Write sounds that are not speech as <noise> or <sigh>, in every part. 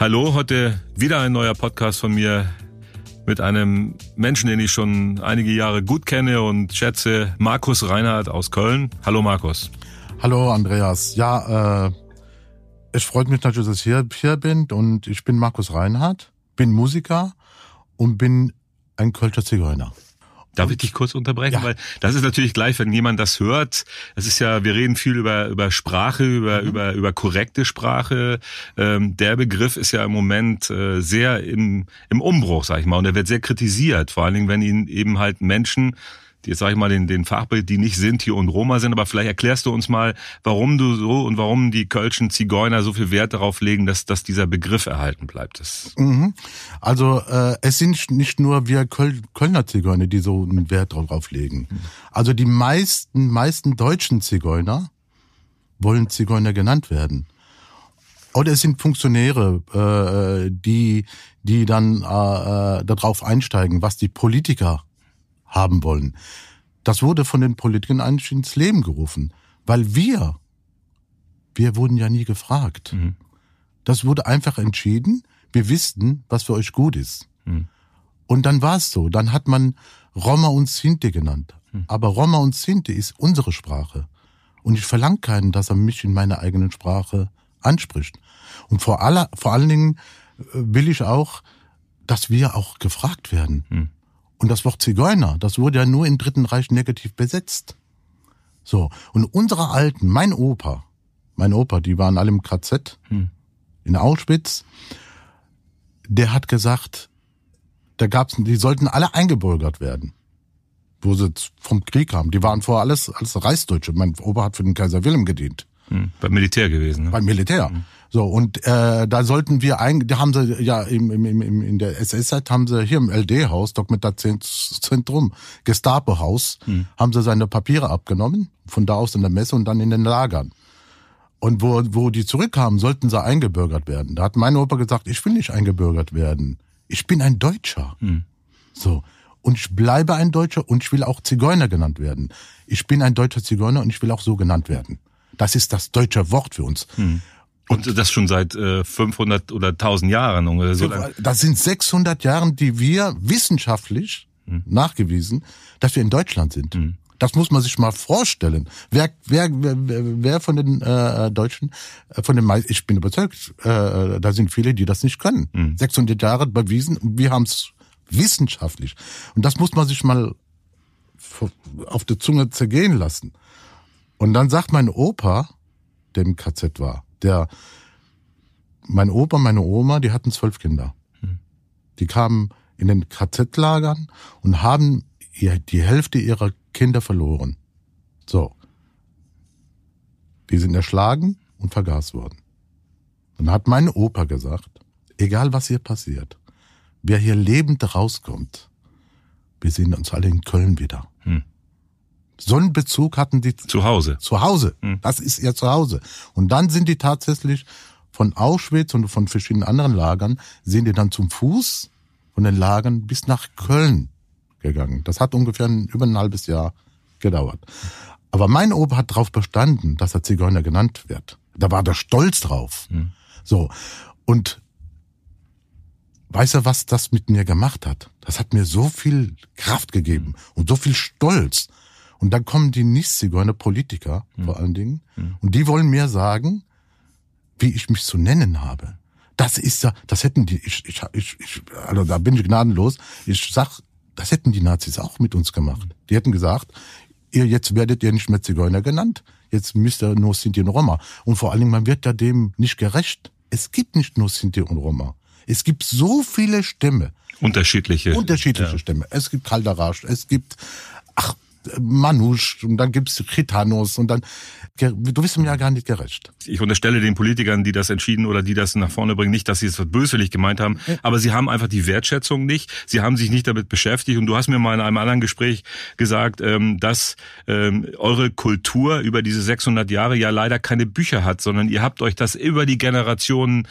Hallo, heute wieder ein neuer Podcast von mir mit einem Menschen, den ich schon einige Jahre gut kenne und schätze, Markus Reinhardt aus Köln. Hallo Markus. Hallo Andreas. Ja, äh, es freut mich natürlich, dass ich hier, hier bin und ich bin Markus Reinhardt, bin Musiker und bin ein Kölscher Zigeuner. Darf ich dich kurz unterbrechen? Ja. Weil das ist natürlich gleich, wenn jemand das hört. Es ist ja, wir reden viel über, über Sprache, über, mhm. über, über korrekte Sprache. Ähm, der Begriff ist ja im Moment äh, sehr im, im Umbruch, sag ich mal. Und er wird sehr kritisiert. Vor allen Dingen, wenn ihn eben halt Menschen jetzt sage ich mal den, den Fachbild, die nicht Sinti und Roma sind, aber vielleicht erklärst du uns mal, warum du so und warum die Kölschen Zigeuner so viel Wert darauf legen, dass, dass dieser Begriff erhalten bleibt. Das mhm. Also äh, es sind nicht nur wir Köl Kölner Zigeuner, die so einen Wert darauf legen. Mhm. Also die meisten, meisten deutschen Zigeuner wollen Zigeuner genannt werden. Oder es sind Funktionäre, äh, die, die dann äh, äh darauf einsteigen, was die Politiker haben wollen. Das wurde von den Politikern eigentlich ins Leben gerufen, weil wir, wir wurden ja nie gefragt. Mhm. Das wurde einfach entschieden. Wir wussten, was für euch gut ist. Mhm. Und dann war es so. Dann hat man Roma und Sinti genannt. Mhm. Aber Roma und Sinti ist unsere Sprache. Und ich verlange keinen, dass er mich in meiner eigenen Sprache anspricht. Und vor, aller, vor allen Dingen äh, will ich auch, dass wir auch gefragt werden. Und das Wort Zigeuner, das wurde ja nur im Dritten Reich negativ besetzt. So. Und unsere Alten, mein Opa, mein Opa, die waren alle im KZ, hm. in Auschwitz, der hat gesagt, da gab's, die sollten alle eingebürgert werden. Wo sie vom Krieg kamen. Die waren vorher alles, alles Reichsdeutsche. Mein Opa hat für den Kaiser Wilhelm gedient. Hm. Beim Militär gewesen, ne? Beim Militär. Hm. So, und äh, da sollten wir eigentlich, da haben sie ja im, im, im, in der SS-Zeit haben sie hier im LD-Haus, Dokumentationszentrum, Gestapo-Haus, hm. haben sie seine Papiere abgenommen, von da aus in der Messe und dann in den Lagern. Und wo, wo die zurückkamen, sollten sie eingebürgert werden. Da hat mein Opa gesagt, ich will nicht eingebürgert werden. Ich bin ein Deutscher. Hm. So. Und ich bleibe ein Deutscher und ich will auch Zigeuner genannt werden. Ich bin ein deutscher Zigeuner und ich will auch so genannt werden. Das ist das deutsche Wort für uns. Hm. Und das schon seit äh, 500 oder 1000 Jahren ungefähr. So das sind 600 Jahre, die wir wissenschaftlich hm. nachgewiesen, dass wir in Deutschland sind. Hm. Das muss man sich mal vorstellen. Wer, wer, wer, wer von den äh, Deutschen, äh, von den meisten, ich bin überzeugt, äh, da sind viele, die das nicht können. Mhm. 600 Jahre bewiesen, wir haben es wissenschaftlich. Und das muss man sich mal auf der Zunge zergehen lassen. Und dann sagt mein Opa, der im KZ war, der, mein Opa, meine Oma, die hatten zwölf Kinder. Hm. Die kamen in den KZ-Lagern und haben die Hälfte ihrer Kinder verloren. So. Die sind erschlagen und vergast worden. Dann hat mein Opa gesagt, egal was hier passiert, wer hier lebend rauskommt, wir sehen uns alle in Köln wieder. Hm. So einen Bezug hatten die zu Hause. Zu Hause. Hm. Das ist ihr Zuhause. Und dann sind die tatsächlich von Auschwitz und von verschiedenen anderen Lagern sind die dann zum Fuß von den Lagern bis nach Köln gegangen. Das hat ungefähr ein, über ein halbes Jahr gedauert. Aber mein Opa hat darauf bestanden, dass er Zigeuner genannt wird. Da war der stolz drauf. Hm. So. Und weißt du, was das mit mir gemacht hat? Das hat mir so viel Kraft gegeben und so viel Stolz. Und dann kommen die Nicht-Zigeuner, Politiker mhm. vor allen Dingen, mhm. und die wollen mir sagen, wie ich mich zu nennen habe. Das ist ja, das hätten die, ich, ich, ich, ich also da bin ich gnadenlos. Ich sag, das hätten die Nazis auch mit uns gemacht. Die hätten gesagt, ihr jetzt werdet ihr nicht mehr Zigeuner genannt. Jetzt müsst ihr nur Sinti und Roma. Und vor allen Dingen, man wird ja dem nicht gerecht. Es gibt nicht nur Sinti und Roma. Es gibt so viele Stämme. Unterschiedliche. Unterschiedliche ja. Stämme. Es gibt Kaldarasch, es gibt, ach, Manusch und dann gibt's Chitanos und dann, du bist ihm ja gar nicht gerecht. Ich unterstelle den Politikern, die das entschieden oder die das nach vorne bringen, nicht, dass sie es böswillig gemeint haben, aber sie haben einfach die Wertschätzung nicht, sie haben sich nicht damit beschäftigt. Und du hast mir mal in einem anderen Gespräch gesagt, ähm, dass ähm, eure Kultur über diese 600 Jahre ja leider keine Bücher hat, sondern ihr habt euch das über die Generationen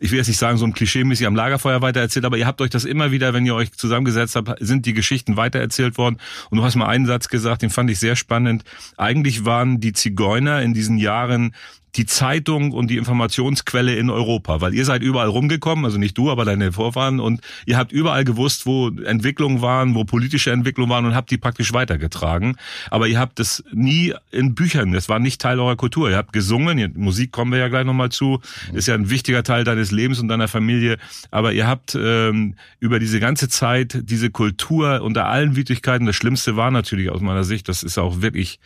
ich will jetzt nicht sagen, so ein Klischee-mäßig am Lagerfeuer weitererzählt, aber ihr habt euch das immer wieder, wenn ihr euch zusammengesetzt habt, sind die Geschichten weitererzählt worden. Und du hast mal einen Satz gesagt, den fand ich sehr spannend. Eigentlich waren die Zigeuner in diesen Jahren die Zeitung und die Informationsquelle in Europa, weil ihr seid überall rumgekommen, also nicht du, aber deine Vorfahren und ihr habt überall gewusst, wo Entwicklungen waren, wo politische Entwicklungen waren und habt die praktisch weitergetragen. Aber ihr habt es nie in Büchern, das war nicht Teil eurer Kultur. Ihr habt gesungen, Musik kommen wir ja gleich nochmal zu, ist ja ein wichtiger Teil deines Lebens und deiner Familie, aber ihr habt ähm, über diese ganze Zeit diese Kultur unter allen Widrigkeiten, das Schlimmste war natürlich aus meiner Sicht, das ist auch wirklich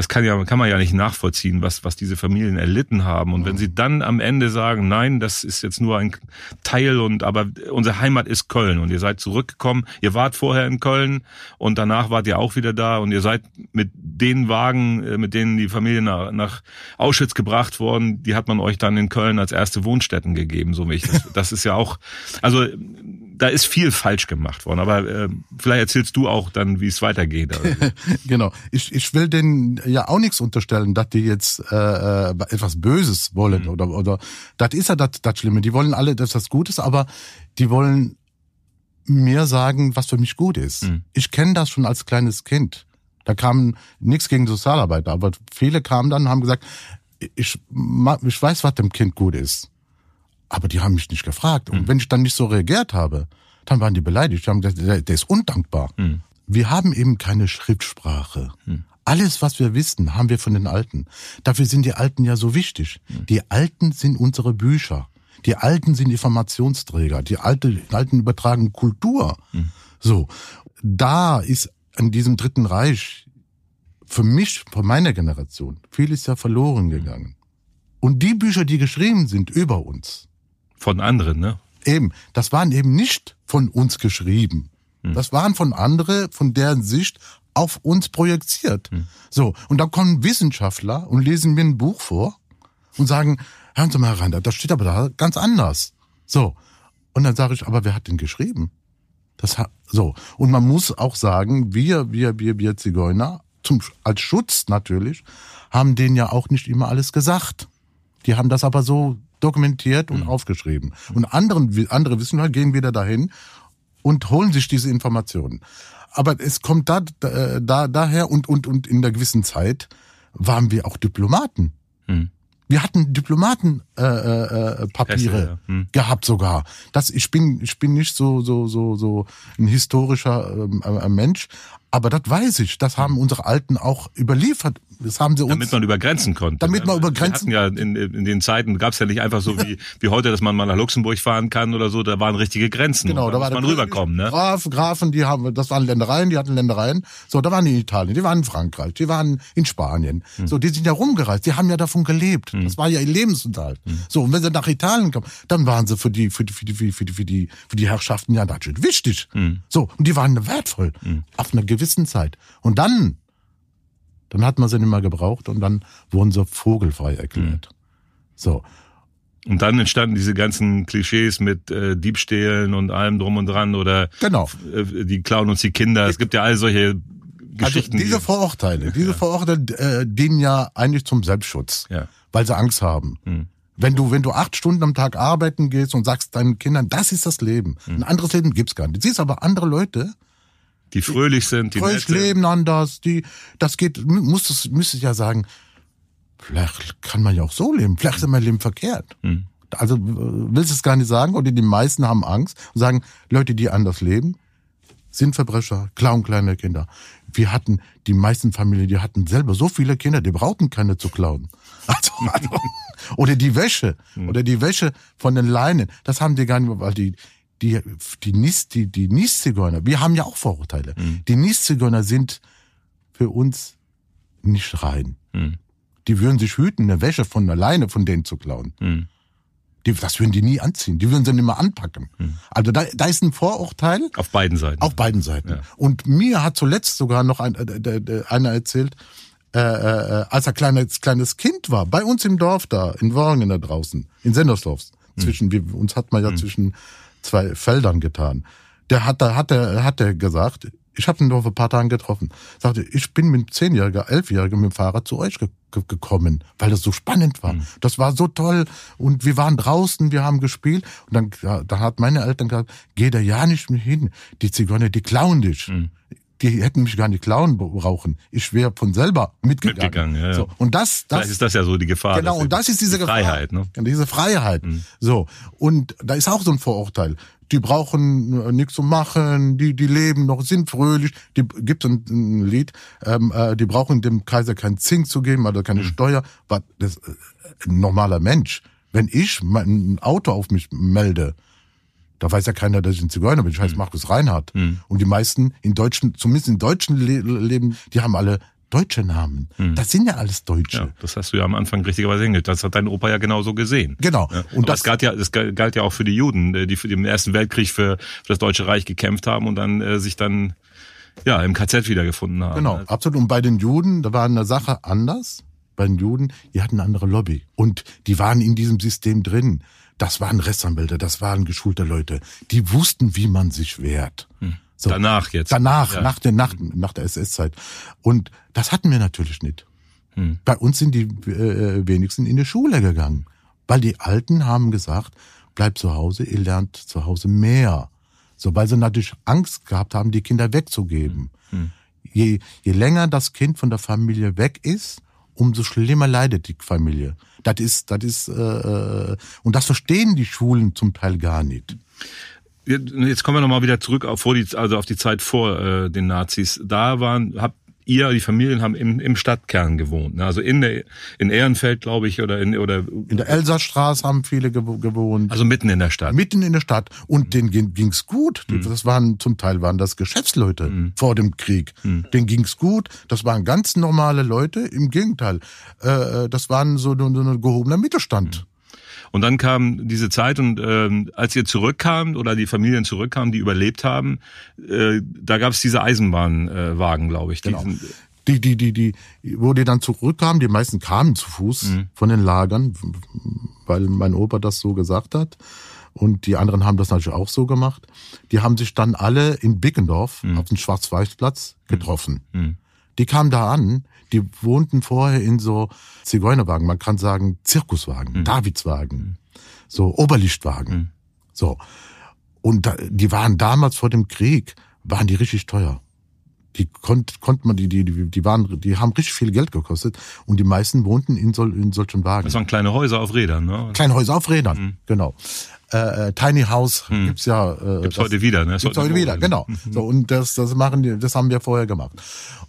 das kann ja kann man ja nicht nachvollziehen, was was diese Familien erlitten haben. Und wenn sie dann am Ende sagen, nein, das ist jetzt nur ein Teil und aber unsere Heimat ist Köln und ihr seid zurückgekommen. Ihr wart vorher in Köln und danach wart ihr auch wieder da und ihr seid mit den Wagen, äh, mit denen die Familie nach, nach Auschwitz gebracht worden, die hat man euch dann in Köln als erste Wohnstätten gegeben, so wie ich das. Das ist ja auch, also da ist viel falsch gemacht worden. Aber äh, vielleicht erzählst du auch dann, wie es weitergeht. <laughs> genau. Ich, ich will denen ja auch nichts unterstellen, dass die jetzt äh, äh etwas Böses wollen mhm. oder oder das ist ja das, das Schlimme. Die wollen alle, dass das Gutes, aber die wollen mir sagen, was für mich gut ist. Mhm. Ich kenne das schon als kleines Kind. Da kam nichts gegen Sozialarbeiter, aber viele kamen dann und haben gesagt, ich, ich weiß, was dem Kind gut ist. Aber die haben mich nicht gefragt. Und mhm. wenn ich dann nicht so reagiert habe, dann waren die beleidigt. Die haben gesagt, der, der ist undankbar. Mhm. Wir haben eben keine Schriftsprache. Mhm. Alles, was wir wissen, haben wir von den Alten. Dafür sind die Alten ja so wichtig. Mhm. Die Alten sind unsere Bücher. Die Alten sind Informationsträger. Die Alten, Alten übertragen Kultur. Mhm. So. Da ist an diesem Dritten Reich für mich, für meine Generation, vieles ja verloren gegangen. Und die Bücher, die geschrieben sind über uns, von anderen, ne? Eben, das waren eben nicht von uns geschrieben. Hm. Das waren von anderen, von deren Sicht auf uns projiziert. Hm. So, und dann kommen Wissenschaftler und lesen mir ein Buch vor und sagen, hören Sie mal rein, das steht aber da ganz anders. So, und dann sage ich, aber wer hat denn geschrieben? Das hat, so, und man muss auch sagen, wir, wir, wir, wir Zigeuner, zum, als Schutz natürlich, haben denen ja auch nicht immer alles gesagt. Die haben das aber so dokumentiert und mhm. aufgeschrieben. Und anderen, andere Wissenschaftler gehen wieder dahin und holen sich diese Informationen. Aber es kommt da, da, daher und, und, und in der gewissen Zeit waren wir auch Diplomaten. Mhm. Wir hatten Diplomaten äh, äh, Papiere ja. hm. gehabt sogar. Das ich bin ich bin nicht so so so so ein historischer ähm, äh, Mensch, aber das weiß ich. Das haben unsere Alten auch überliefert das haben sie uns. Damit man über Grenzen konnte. Damit man über Grenzen. Wir hatten ja in, in den Zeiten gab es ja nicht einfach so wie, wie heute, dass man mal nach Luxemburg fahren kann oder so. Da waren richtige Grenzen. Genau, da, war man rüberkommen. Ne? Graf, Grafen, die haben, das waren Ländereien, die hatten Ländereien. So, da waren die in Italien, die waren in Frankreich, die waren in Spanien. Hm. So, die sind ja rumgereist. Die haben ja davon gelebt. Hm. Das war ja ihr Lebensunterhalt. So, und wenn sie nach Italien kommen, dann waren sie für die, für die, für die, für die, für die, für die, für die Herrschaften ja natürlich wichtig. Hm. So, und die waren wertvoll. Hm. Auf einer gewissen Zeit. Und dann dann hat man sie nicht mehr gebraucht und dann wurden sie vogelfrei erklärt. Mhm. So. Und dann entstanden diese ganzen Klischees mit äh, Diebstählen und allem drum und dran oder genau. äh, die klauen uns die Kinder. Es gibt ja all solche also Geschichten. Also diese Vorurteile, diese ja. Vorurteile äh, dienen ja eigentlich zum Selbstschutz, ja. weil sie Angst haben. Mhm. Wenn du, wenn du acht Stunden am Tag arbeiten gehst und sagst deinen Kindern, das ist das Leben. Mhm. Ein anderes Leben gibt's gar nicht. Du siehst aber andere Leute, die fröhlich sind, die fröhlich leben anders, die, das geht, muss es, müsste ich ja sagen, vielleicht kann man ja auch so leben, vielleicht ist mein Leben verkehrt. Hm. Also willst du es gar nicht sagen, oder die meisten haben Angst und sagen, Leute, die anders leben, sind Verbrecher, klauen kleine Kinder. Wir hatten, die meisten Familien, die hatten selber so viele Kinder, die brauchten keine zu klauen. <laughs> Also, also, oder die Wäsche, hm. oder die Wäsche von den Leinen, das haben die gar nicht, weil die, die, die Nis, die, die Nieszigeuner, wir haben ja auch Vorurteile. Mhm. Die Nieszigeuner sind für uns nicht rein. Mhm. Die würden sich hüten, eine Wäsche von alleine von denen zu klauen. Mhm. Die, das würden die nie anziehen. Die würden sie nicht mehr anpacken. Mhm. Also da, da ist ein Vorurteil. Auf beiden Seiten. Auf beiden Seiten. Ja. Und mir hat zuletzt sogar noch ein, äh, äh, einer erzählt, äh, äh, als er kleines, kleines Kind war, bei uns im Dorf da, in Worringen da draußen, in Sendersdorf. Mhm. Zwischen, wir, uns hat man ja mhm. zwischen zwei Feldern getan. Der hat, da hat er, hat er gesagt, ich habe ihn nur vor ein paar Tagen getroffen. Sagte, ich bin mit zehnjähriger, elfjähriger mit dem Fahrrad zu euch ge gekommen, weil das so spannend war. Mhm. Das war so toll und wir waren draußen, wir haben gespielt und dann, ja, da hat meine Eltern gesagt, geh da ja nicht mehr hin. Die Zigeuner, die klauen dich. Mhm. Die hätten mich gar nicht klauen brauchen. Ich wäre von selber mitgegangen. mitgegangen ja, ja. So, und das, das Vielleicht ist das ja so die Gefahr. Genau, und das ist diese die Freiheit, Gefahr, ne? Diese Freiheit. Mhm. So. Und da ist auch so ein Vorurteil. Die brauchen äh, nichts zu machen, die, die leben noch, sind fröhlich. Die gibt ein, ein Lied, ähm, äh, die brauchen dem Kaiser kein Zink zu geben, also keine mhm. Steuer. Was, das, äh, ein normaler Mensch. Wenn ich mein Auto auf mich melde, da weiß ja keiner, dass ich ein Zigeuner bin. Ich heiße mhm. Markus Reinhardt. Mhm. Und die meisten in deutschen, zumindest in deutschen Le Leben, die haben alle deutsche Namen. Mhm. Das sind ja alles Deutsche. Ja, das hast du ja am Anfang richtigerweise hingekriegt. Das hat dein Opa ja genauso gesehen. Genau. Ja, und das, das galt ja, das galt ja auch für die Juden, äh, die für den Ersten Weltkrieg für, für das Deutsche Reich gekämpft haben und dann äh, sich dann ja im KZ wiedergefunden haben. Genau, absolut. Und bei den Juden, da war eine Sache anders. Bei den Juden, die hatten eine andere Lobby und die waren in diesem System drin. Das waren Rechtsanwälte, das waren geschulte Leute. Die wussten, wie man sich wehrt. Hm. So. Danach jetzt. Danach, ja. nach der, nach, nach der SS-Zeit. Und das hatten wir natürlich nicht. Hm. Bei uns sind die äh, wenigsten in die Schule gegangen. Weil die Alten haben gesagt, bleibt zu Hause, ihr lernt zu Hause mehr. So, weil sie natürlich Angst gehabt haben, die Kinder wegzugeben. Hm. hm. Je, je länger das Kind von der Familie weg ist, umso schlimmer leidet die Familie. Das ist, das ist, äh, und das verstehen die Schulen zum Teil gar nicht. Jetzt kommen wir nochmal wieder zurück auf, vor die, also auf die Zeit vor äh, den Nazis. Da waren, habt ihr, die Familien haben im, im Stadtkern gewohnt. Ne? Also in der in Ehrenfeld, glaube ich, oder in oder in der Elsastraße haben viele gewohnt. Also mitten in der Stadt. Mitten in der Stadt und mhm. denen ging's gut. Mhm. Das waren zum Teil waren das Geschäftsleute mhm. vor dem Krieg. Mhm. Denen ging's gut. Das waren ganz normale Leute. Im Gegenteil, äh, das waren so, so ein gehobener Mittelstand. Mhm. Und dann kam diese Zeit und ähm, als ihr zurückkamt oder die Familien zurückkamen, die überlebt haben, äh, da gab es diese Eisenbahnwagen, äh, glaube ich. Genau. Die, die, die, die, wo die dann zurückkamen, die meisten kamen zu Fuß mhm. von den Lagern, weil mein Opa das so gesagt hat. Und die anderen haben das natürlich auch so gemacht. Die haben sich dann alle in Bickendorf mhm. auf dem Schwarz-Weiß-Platz getroffen. Mhm. Die kamen da an, die wohnten vorher in so Zigeunerwagen, man kann sagen Zirkuswagen, mhm. Davidswagen, mhm. so Oberlichtwagen. Mhm. So. Und da, die waren damals vor dem Krieg, waren die richtig teuer. Die konnte, konnte man, die, die, die waren, die haben richtig viel Geld gekostet und die meisten wohnten in, sol, in solchen Wagen. Das waren kleine Häuser auf Rädern, ne? Kleine Häuser auf Rädern, mhm. genau. Äh, äh, Tiny House hm. gibt's ja. Äh, gibt's das, heute wieder, ne? Gibt's heute wieder, genau. <laughs> So und das, das machen die, das haben wir vorher gemacht.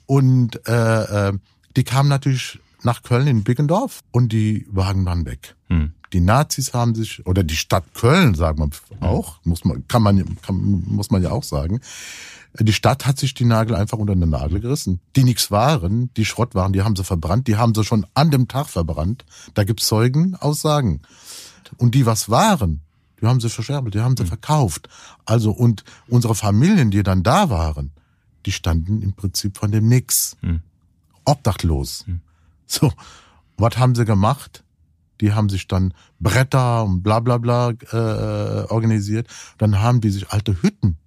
Und äh, äh, die kamen natürlich nach Köln in Biggendorf und die Wagen waren weg. Hm. Die Nazis haben sich, oder die Stadt Köln, sagt man auch, muss man, kann man, kann, muss man ja auch sagen. Die Stadt hat sich die Nagel einfach unter den Nagel gerissen. Die nichts waren, die Schrott waren, die haben sie verbrannt, die haben sie schon an dem Tag verbrannt. Da gibt's Zeugenaussagen. Und die was waren, die haben sie verscherbelt, die haben sie hm. verkauft. Also, und unsere Familien, die dann da waren, die standen im Prinzip von dem Nix. Hm obdachlos. Hm. So, was haben sie gemacht? Die haben sich dann Bretter und bla bla bla äh, organisiert. Dann haben die sich alte Hütten.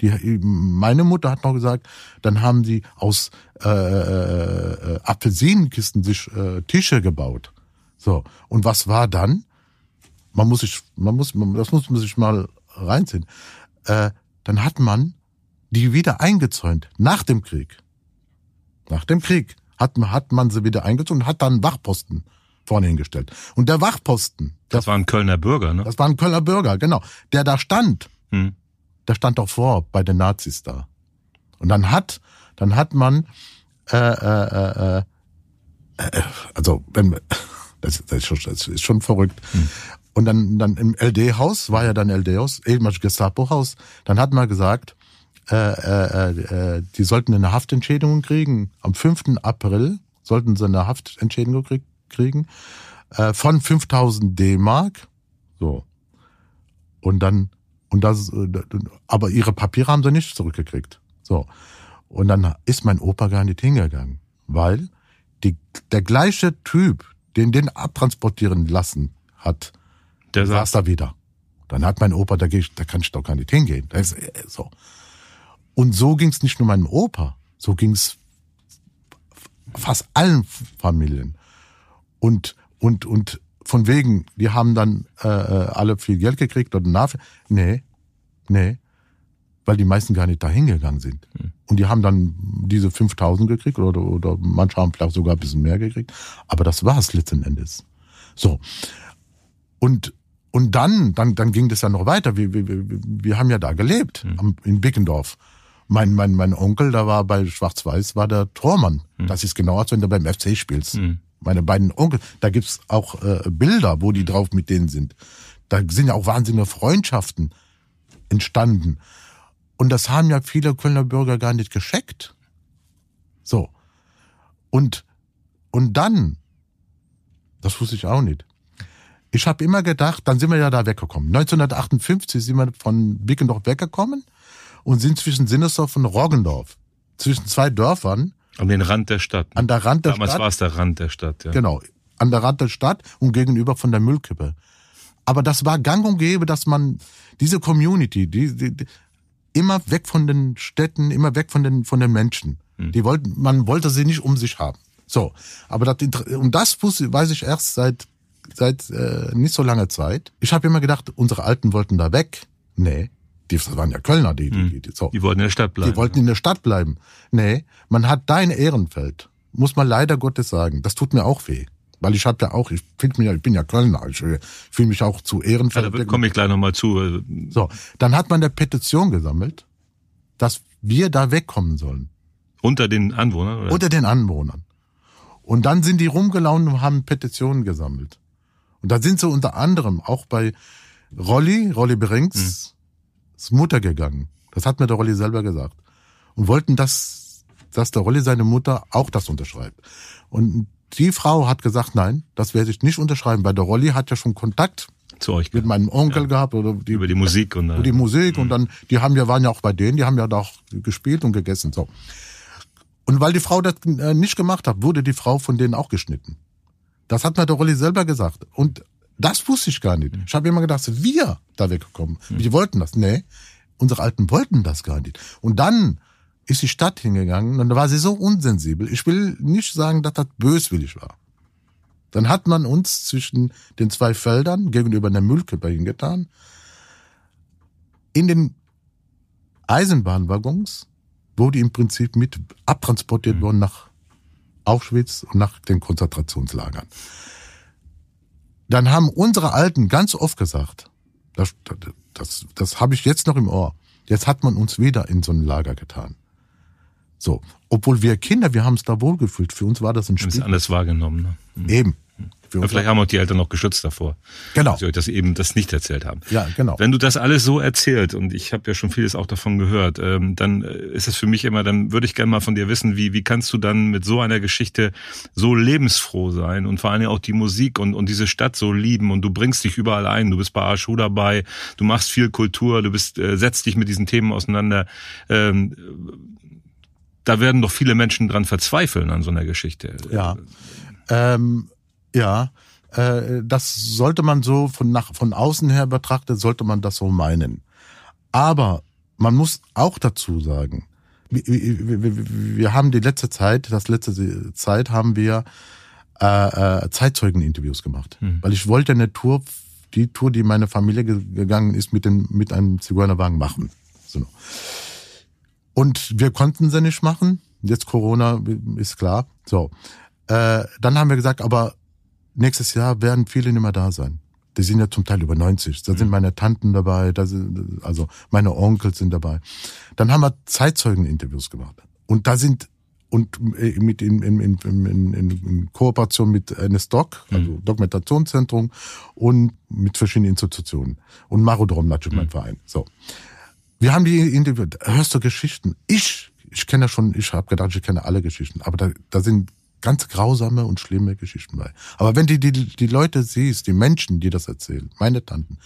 Die, meine Mutter hat noch gesagt, dann haben die aus äh, äh, Apfelsinenkisten sich äh, Tische gebaut. So und was war dann? Man muss sich, man muss, das muss man sich mal reinziehen. Äh, dann hat man die wieder eingezäunt nach dem Krieg. Nach dem Krieg hat, hat man sie wieder eingezogen und hat dann einen Wachposten vorne hingestellt. Und der Wachposten. Das, das war ein Kölner Bürger, ne? Das war ein Kölner Bürger, genau. Der da stand, hm. der stand doch vor bei den Nazis da. Und dann hat, dann hat man, äh, äh, äh, äh, also wenn, <laughs> das, das, ist, schon, das ist schon verrückt. Hm. Und dann, dann im LD-Haus, war ja dann LD-Haus, ehemals Gestapo-Haus, dann hat man gesagt, äh, äh, äh, die sollten eine Haftentschädigung kriegen. Am 5. April sollten sie eine Haftentschädigung kriegen äh, von 5000 D-Mark. So. Und dann, und das, äh, aber ihre Papiere haben sie nicht zurückgekriegt. So. Und dann ist mein Opa gar nicht hingegangen, weil die, der gleiche Typ, den den abtransportieren lassen hat, der saß da wieder. Dann hat mein Opa, da, geh ich, da kann ich doch gar nicht hingehen. Das ist, äh, so. Und so ging es nicht nur meinem Opa, so ging es fast allen Familien. Und, und, und von wegen, die haben dann äh, äh alle viel Geld gekriegt oder nach. Nee, nee. weil die meisten gar nicht dahin gegangen sind. Mhm. Und die haben dann diese 5000 gekriegt oder, oder manche haben vielleicht sogar ein bisschen mehr gekriegt. Aber das war es letzten Endes. So. Und, und dann, dann, dann ging das ja noch weiter. Wir, wir, wir, wir haben ja da gelebt, mhm. in Bickendorf. Mein, mein, mein Onkel, da war bei Schwarz-Weiß, war der Tormann. Mhm. Das ist genau, als wenn du beim FC spielst. Mhm. Meine beiden Onkel, da gibt's auch äh, Bilder, wo die drauf mit denen sind. Da sind ja auch wahnsinnige Freundschaften entstanden. Und das haben ja viele Kölner Bürger gar nicht gescheckt. So. Und, und dann, das wusste ich auch nicht. Ich habe immer gedacht, dann sind wir ja da weggekommen. 1958 sind wir von Bickendorf weggekommen und sind zwischen Sinnesdorf und Roggendorf, zwischen zwei Dörfern. An den Rand der Stadt. An der Rand der Damals Stadt. Damals war es der Rand der Stadt, ja. Genau. An der Rand der Stadt und gegenüber von der Müllkippe. Aber das war gang und gäbe, dass man diese Community, die, die, die immer weg von den Städten, immer weg von den, von den Menschen. Hm. Die wollten, man wollte sie nicht um sich haben. So. Aber das, und das weiß ich erst seit, seit äh, nicht so langer Zeit. Ich habe immer gedacht, unsere Alten wollten da weg. Nee. Die das waren ja Kölner, die, die, die, die, so. die wollten in der Stadt bleiben. Die wollten in der Stadt bleiben. Nee, man hat da in Ehrenfeld, muss man leider Gottes sagen. Das tut mir auch weh. Weil ich habe ja auch, ich finde mich ja, ich bin ja Kölner, ich äh, fühle mich auch zu Ehrenfeld. Ja, da komme ich gleich nochmal zu. Also, so, dann hat man eine Petition gesammelt, dass wir da wegkommen sollen. Unter den Anwohnern? Oder? Unter den Anwohnern. Und dann sind die rumgelaufen und haben Petitionen gesammelt. Und da sind sie unter anderem auch bei Rolli, Rolli Brinks, hm. Mutter gegangen. Das hat mir der Rolli selber gesagt. Und wollten, dass, dass der Rolli seine Mutter auch das unterschreibt. Und die Frau hat gesagt, nein, das werde ich nicht unterschreiben, weil der Rolli hat ja schon Kontakt zu euch mit meinem Onkel ja. gehabt oder die, über die Musik und dann, die Musik mhm. und dann die haben ja waren ja auch bei denen, die haben ja da auch gespielt und gegessen so. Und weil die Frau das äh, nicht gemacht hat, wurde die Frau von denen auch geschnitten. Das hat mir der Rolli selber gesagt und das wusste ich gar nicht. Ich habe immer gedacht, wir da weggekommen. Mhm. Wir wollten das. Nee, unsere Alten wollten das gar nicht. Und dann ist die Stadt hingegangen und da war sie so unsensibel. Ich will nicht sagen, dass das böswillig war. Dann hat man uns zwischen den zwei Feldern gegenüber der Müllkippe hingetan. In den Eisenbahnwaggons wurde im Prinzip mit abtransportiert mhm. worden nach Auschwitz und nach den Konzentrationslagern. Dann haben unsere Alten ganz oft gesagt, das, das, das, habe ich jetzt noch im Ohr, jetzt hat man uns wieder in so ein Lager getan. So, obwohl wir Kinder, wir haben es da wohlgefühlt. Für uns war das ein Spiel. Ist alles wahrgenommen. Ne? Mhm. Eben. Ja, vielleicht haben auch die Eltern noch geschützt davor. Genau. Dass sie euch das eben das nicht erzählt haben. Ja, genau. Wenn du das alles so erzählt, und ich habe ja schon vieles auch davon gehört, ähm, dann äh, ist es für mich immer, dann würde ich gerne mal von dir wissen, wie, wie kannst du dann mit so einer Geschichte so lebensfroh sein und vor allen Dingen auch die Musik und, und diese Stadt so lieben und du bringst dich überall ein, du bist bei Arschu dabei, du machst viel Kultur, du bist, äh, setzt dich mit diesen Themen auseinander. Ähm, da werden doch viele Menschen dran verzweifeln an so einer Geschichte. Ja, ähm, ja, äh, das sollte man so von nach von außen her betrachtet, sollte man das so meinen. Aber man muss auch dazu sagen, wir, wir, wir haben die letzte Zeit, das letzte Zeit haben wir äh, äh, Zeitzeugeninterviews gemacht, hm. weil ich wollte eine Tour, die Tour, die meine Familie gegangen ist, mit dem mit einem Zigeunerwagen machen. So. Und wir konnten sie nicht machen. Jetzt Corona ist klar. So. Äh, dann haben wir gesagt, aber nächstes Jahr werden viele nicht mehr da sein. Die sind ja zum Teil über 90. Da sind mhm. meine Tanten dabei, da sind, also meine Onkels sind dabei. Dann haben wir Zeitzeugeninterviews gemacht. Und da sind und äh, mit in, in, in, in, in Kooperation mit NSDOC, also mhm. Dokumentationszentrum und mit verschiedenen Institutionen und Marodrom natürlich mhm. mein Verein. So. Wir haben die interviewt. Hörst du Geschichten? Ich, ich kenne ja schon, ich habe gedacht, ich kenne alle Geschichten, aber da, da sind ganz grausame und schlimme Geschichten bei. Aber wenn du die, die Leute siehst, die Menschen, die das erzählen, meine Tanten,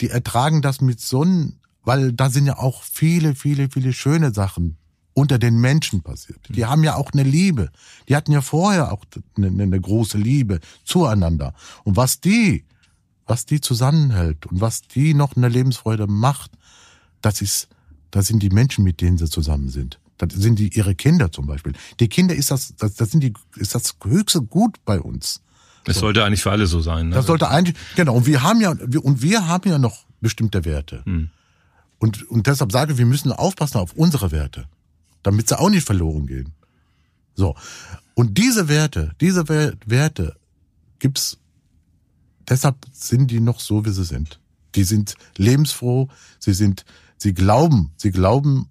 die ertragen das mit so einem, weil da sind ja auch viele, viele, viele schöne Sachen unter den Menschen passiert. Die haben ja auch eine Liebe. Die hatten ja vorher auch eine, eine große Liebe zueinander. Und was die was die zusammenhält und was die noch eine Lebensfreude macht, das ist, das sind die Menschen, mit denen sie zusammen sind. Das sind die ihre Kinder zum Beispiel. Die Kinder ist das, das, das sind die, ist das höchste Gut bei uns. Es so. sollte eigentlich für alle so sein. Ne? Das sollte eigentlich, genau. Und wir haben ja, und wir haben ja noch bestimmte Werte. Hm. Und, und deshalb sage ich, wir müssen aufpassen auf unsere Werte, damit sie auch nicht verloren gehen. So. Und diese Werte, diese Werte gibt's, deshalb sind die noch so, wie sie sind. Die sind lebensfroh, sie sind, sie glauben, sie glauben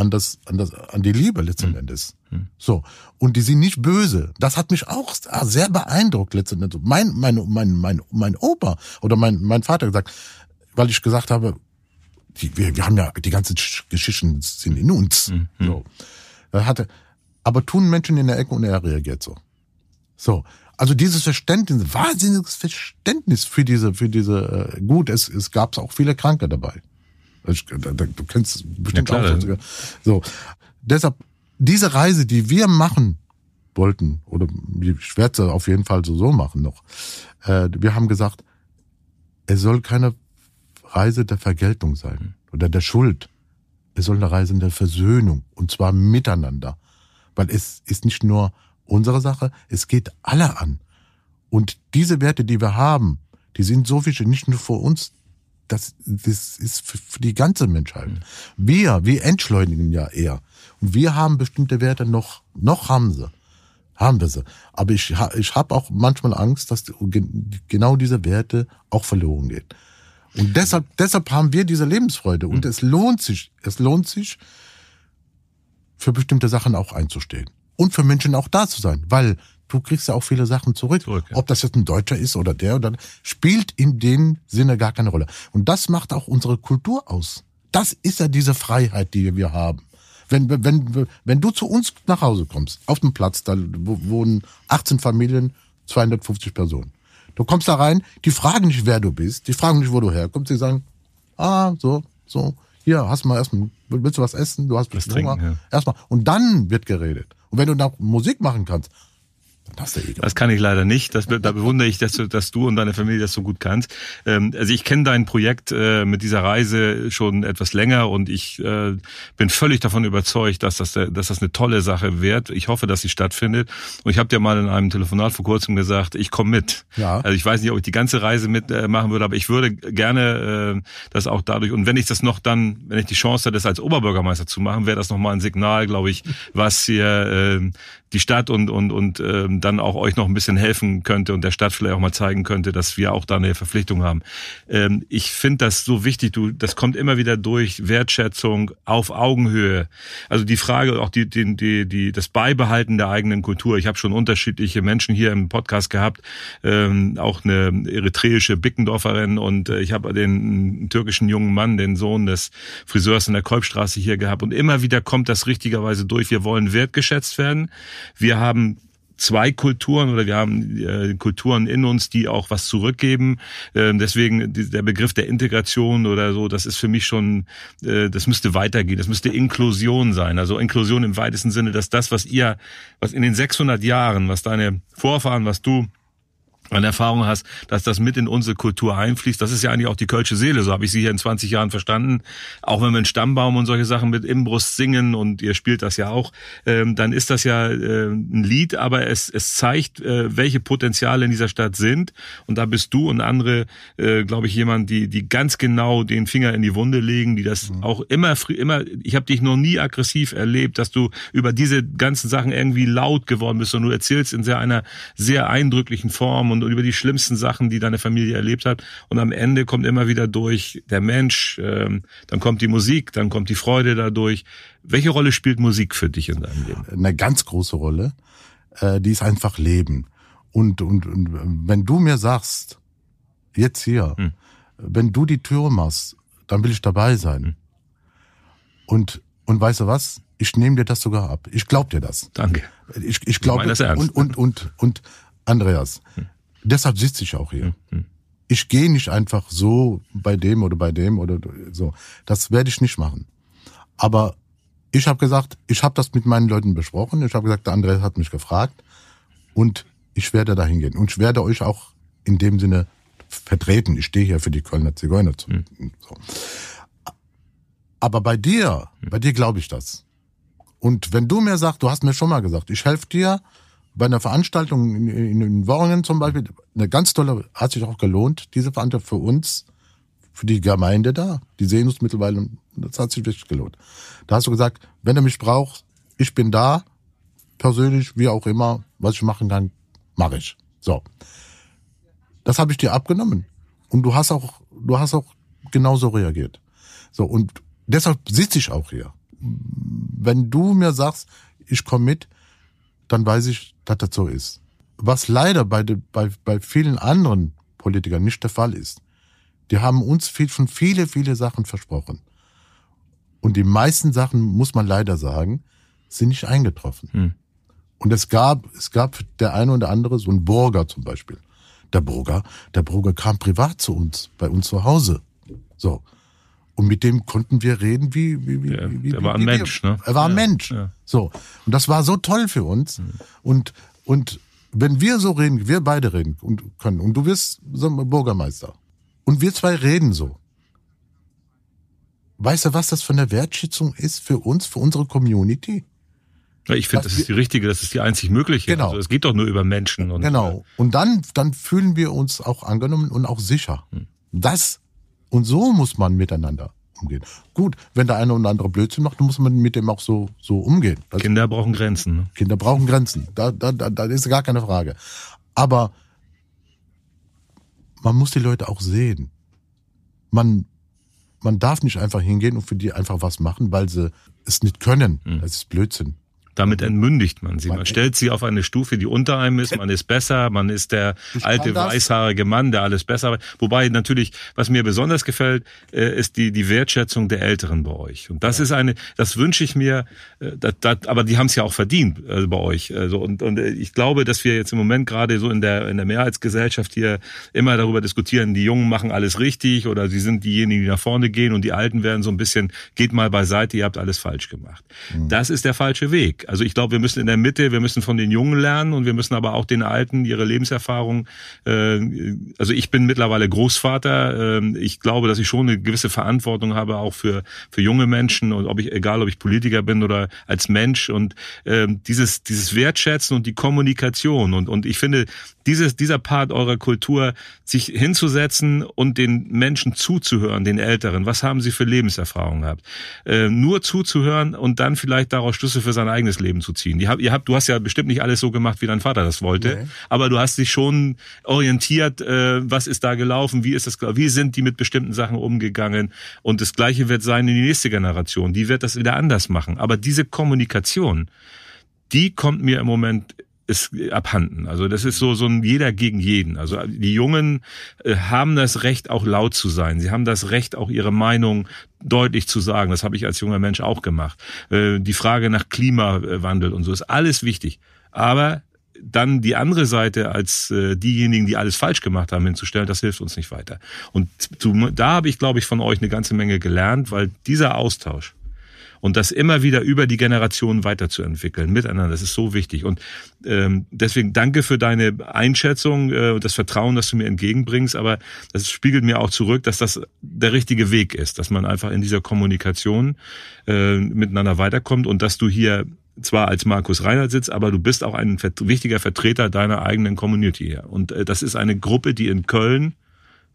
an das, an das, an die Liebe letzten mhm. Endes. Mhm. So. Und die sind nicht böse. Das hat mich auch sehr beeindruckt letzten Endes. Mein, mein, mein, mein, mein Opa oder mein, mein Vater gesagt, weil ich gesagt habe, die, wir, wir haben ja die ganzen Geschichten sind in uns. Mhm. So. Er hatte, aber tun Menschen in der Ecke und er reagiert so. So. Also dieses Verständnis, wahnsinniges Verständnis für diese, für diese, äh, gut, es, es gab auch viele Kranke dabei. Du kennst bestimmt ja, klar, auch so. so. Deshalb, diese Reise, die wir machen wollten, oder ich werde sie auf jeden Fall so, so machen noch, äh, wir haben gesagt, es soll keine Reise der Vergeltung sein oder der Schuld. Es soll eine Reise der Versöhnung und zwar miteinander. Weil es ist nicht nur unsere Sache, es geht alle an. Und diese Werte, die wir haben, die sind so wichtig, nicht nur für uns, das, das ist für die ganze Menschheit. Wir, wir entschleunigen ja eher. Und wir haben bestimmte Werte noch, noch haben sie. Haben wir sie. Aber ich, ich habe auch manchmal Angst, dass genau diese Werte auch verloren gehen. Und deshalb, deshalb haben wir diese Lebensfreude. Und mhm. es lohnt sich, es lohnt sich, für bestimmte Sachen auch einzustehen. Und für Menschen auch da zu sein. Weil du kriegst ja auch viele Sachen zurück. zurück ja. Ob das jetzt ein Deutscher ist oder der oder spielt in dem Sinne gar keine Rolle. Und das macht auch unsere Kultur aus. Das ist ja diese Freiheit, die wir haben. Wenn, wenn, wenn du zu uns nach Hause kommst, auf dem Platz, da wohnen 18 Familien, 250 Personen. Du kommst da rein, die fragen nicht, wer du bist, die fragen nicht, wo du herkommst, die sagen, ah, so, so, hier, hast mal erstmal, willst du was essen, du hast was Hunger, ja. erstmal. Und dann wird geredet. Und wenn du noch Musik machen kannst, das, das kann ich leider nicht. Das, da bewundere ich, dass du, dass du und deine Familie das so gut kannst. Ähm, also ich kenne dein Projekt äh, mit dieser Reise schon etwas länger und ich äh, bin völlig davon überzeugt, dass das, dass das eine tolle Sache wird. Ich hoffe, dass sie stattfindet. Und ich habe dir mal in einem Telefonat vor kurzem gesagt, ich komme mit. Ja. Also ich weiß nicht, ob ich die ganze Reise mitmachen äh, würde, aber ich würde gerne äh, das auch dadurch. Und wenn ich das noch dann, wenn ich die Chance hätte, das als Oberbürgermeister zu machen, wäre das nochmal ein Signal, glaube ich, was hier äh, die Stadt und und und ähm, dann auch euch noch ein bisschen helfen könnte und der Stadt vielleicht auch mal zeigen könnte, dass wir auch da eine Verpflichtung haben. Ähm, ich finde das so wichtig. Du, das kommt immer wieder durch Wertschätzung auf Augenhöhe. Also die Frage auch die die die, die das Beibehalten der eigenen Kultur. Ich habe schon unterschiedliche Menschen hier im Podcast gehabt, ähm, auch eine eritreische Bickendorferin und äh, ich habe den türkischen jungen Mann, den Sohn des Friseurs in der Kolbstraße hier gehabt und immer wieder kommt das richtigerweise durch. Wir wollen wertgeschätzt werden. Wir haben zwei Kulturen oder wir haben äh, Kulturen in uns, die auch was zurückgeben. Äh, deswegen der Begriff der Integration oder so, das ist für mich schon, äh, das müsste weitergehen. Das müsste Inklusion sein. Also Inklusion im weitesten Sinne, dass das, was ihr, was in den 600 Jahren, was deine Vorfahren, was du an Erfahrung hast, dass das mit in unsere Kultur einfließt. Das ist ja eigentlich auch die kölsche Seele, so habe ich sie hier in 20 Jahren verstanden. Auch wenn wir einen Stammbaum und solche Sachen mit Imbrust singen und ihr spielt das ja auch, ähm, dann ist das ja äh, ein Lied, aber es, es zeigt, äh, welche Potenziale in dieser Stadt sind. Und da bist du und andere, äh, glaube ich, jemand, die, die ganz genau den Finger in die Wunde legen, die das mhm. auch immer, immer, ich habe dich noch nie aggressiv erlebt, dass du über diese ganzen Sachen irgendwie laut geworden bist, sondern du erzählst in sehr einer sehr eindrücklichen Form und und über die schlimmsten Sachen, die deine Familie erlebt hat. Und am Ende kommt immer wieder durch der Mensch, ähm, dann kommt die Musik, dann kommt die Freude dadurch. Welche Rolle spielt Musik für dich in deinem Leben? Eine ganz große Rolle. Äh, die ist einfach Leben. Und, und, und wenn du mir sagst, jetzt hier, hm. wenn du die Tür machst, dann will ich dabei sein. Hm. Und, und weißt du was? Ich nehme dir das sogar ab. Ich glaub dir das. Danke. Ich, ich glaube und, und, und, und Andreas, hm. Deshalb sitze ich auch hier. Mhm. Ich gehe nicht einfach so bei dem oder bei dem oder so. Das werde ich nicht machen. Aber ich habe gesagt, ich habe das mit meinen Leuten besprochen. Ich habe gesagt, der André hat mich gefragt und ich werde da hingehen. Und ich werde euch auch in dem Sinne vertreten. Ich stehe hier für die Kölner Zigeuner. Mhm. So. Aber bei dir, mhm. bei dir glaube ich das. Und wenn du mir sagst, du hast mir schon mal gesagt, ich helfe dir, bei einer Veranstaltung in, in, in Worringen zum Beispiel, eine ganz tolle, hat sich auch gelohnt, diese Veranstaltung für uns, für die Gemeinde da. Die sehen uns mittlerweile das hat sich wirklich gelohnt. Da hast du gesagt, wenn du mich brauchst, ich bin da, persönlich, wie auch immer, was ich machen kann, mache ich. So. Das habe ich dir abgenommen. Und du hast auch, du hast auch genauso reagiert. So, und deshalb sitze ich auch hier. Wenn du mir sagst, ich komme mit, dann weiß ich, dass das so ist. Was leider bei, de, bei, bei vielen anderen Politikern nicht der Fall ist. Die haben uns viel, schon viele, viele Sachen versprochen. Und die meisten Sachen, muss man leider sagen, sind nicht eingetroffen. Hm. Und es gab, es gab der eine oder andere, so ein Burger zum Beispiel. Der Burger, der Burger kam privat zu uns, bei uns zu Hause. So. Und mit dem konnten wir reden, wie, wie, wie, ja, wie Er war ein Mensch, ne? Er war ein ja, Mensch. Ja. So. Und das war so toll für uns. Mhm. Und, und wenn wir so reden, wir beide reden und können, und du wirst so Bürgermeister, und wir zwei reden so. Weißt du, was das für eine Wertschätzung ist für uns, für unsere Community? Ja, ich finde, das ist die richtige, das ist die einzig mögliche. Genau. Also es geht doch nur über Menschen. Und genau. Und dann, dann fühlen wir uns auch angenommen und auch sicher. Hm. Das, und so muss man miteinander umgehen. Gut, wenn der eine oder andere Blödsinn macht, dann muss man mit dem auch so, so umgehen. Das Kinder brauchen Grenzen. Ne? Kinder brauchen Grenzen. Da, da, da, da ist gar keine Frage. Aber man muss die Leute auch sehen. Man, man darf nicht einfach hingehen und für die einfach was machen, weil sie es nicht können. Hm. Das ist Blödsinn. Damit entmündigt man sie. Man, man stellt sie auf eine Stufe, die unter einem ist. Man ist besser. Man ist der alte weißhaarige Mann, der alles besser. Wobei natürlich, was mir besonders gefällt, äh, ist die die Wertschätzung der Älteren bei euch. Und das ja. ist eine, das wünsche ich mir. Äh, das, das, aber die haben es ja auch verdient äh, bei euch. Also und und ich glaube, dass wir jetzt im Moment gerade so in der in der Mehrheitsgesellschaft hier immer darüber diskutieren. Die Jungen machen alles richtig oder sie sind diejenigen, die nach vorne gehen und die Alten werden so ein bisschen geht mal beiseite. Ihr habt alles falsch gemacht. Mhm. Das ist der falsche Weg. Also ich glaube, wir müssen in der Mitte, wir müssen von den Jungen lernen und wir müssen aber auch den Alten ihre Lebenserfahrung. Äh, also ich bin mittlerweile Großvater. Äh, ich glaube, dass ich schon eine gewisse Verantwortung habe auch für für junge Menschen und ob ich egal, ob ich Politiker bin oder als Mensch und äh, dieses dieses Wertschätzen und die Kommunikation und und ich finde dieses, dieser Part eurer Kultur, sich hinzusetzen und den Menschen zuzuhören, den Älteren. Was haben sie für Lebenserfahrungen gehabt? Äh, nur zuzuhören und dann vielleicht daraus Schlüsse für sein eigenes Leben zu ziehen. Ihr habt, du hast ja bestimmt nicht alles so gemacht, wie dein Vater das wollte, nee. aber du hast dich schon orientiert, äh, was ist da gelaufen, wie ist das, wie sind die mit bestimmten Sachen umgegangen und das Gleiche wird sein in die nächste Generation. Die wird das wieder anders machen. Aber diese Kommunikation, die kommt mir im Moment ist abhanden. Also das ist so so ein jeder gegen jeden. Also die Jungen äh, haben das Recht auch laut zu sein. Sie haben das Recht auch ihre Meinung deutlich zu sagen. Das habe ich als junger Mensch auch gemacht. Äh, die Frage nach Klimawandel und so ist alles wichtig. Aber dann die andere Seite als äh, diejenigen, die alles falsch gemacht haben, hinzustellen, das hilft uns nicht weiter. Und da habe ich, glaube ich, von euch eine ganze Menge gelernt, weil dieser Austausch, und das immer wieder über die Generationen weiterzuentwickeln, miteinander, das ist so wichtig. Und ähm, deswegen danke für deine Einschätzung äh, und das Vertrauen, das du mir entgegenbringst, aber das spiegelt mir auch zurück, dass das der richtige Weg ist, dass man einfach in dieser Kommunikation äh, miteinander weiterkommt und dass du hier zwar als Markus Reinhardt sitzt, aber du bist auch ein wichtiger Vertreter deiner eigenen Community hier. Und äh, das ist eine Gruppe, die in Köln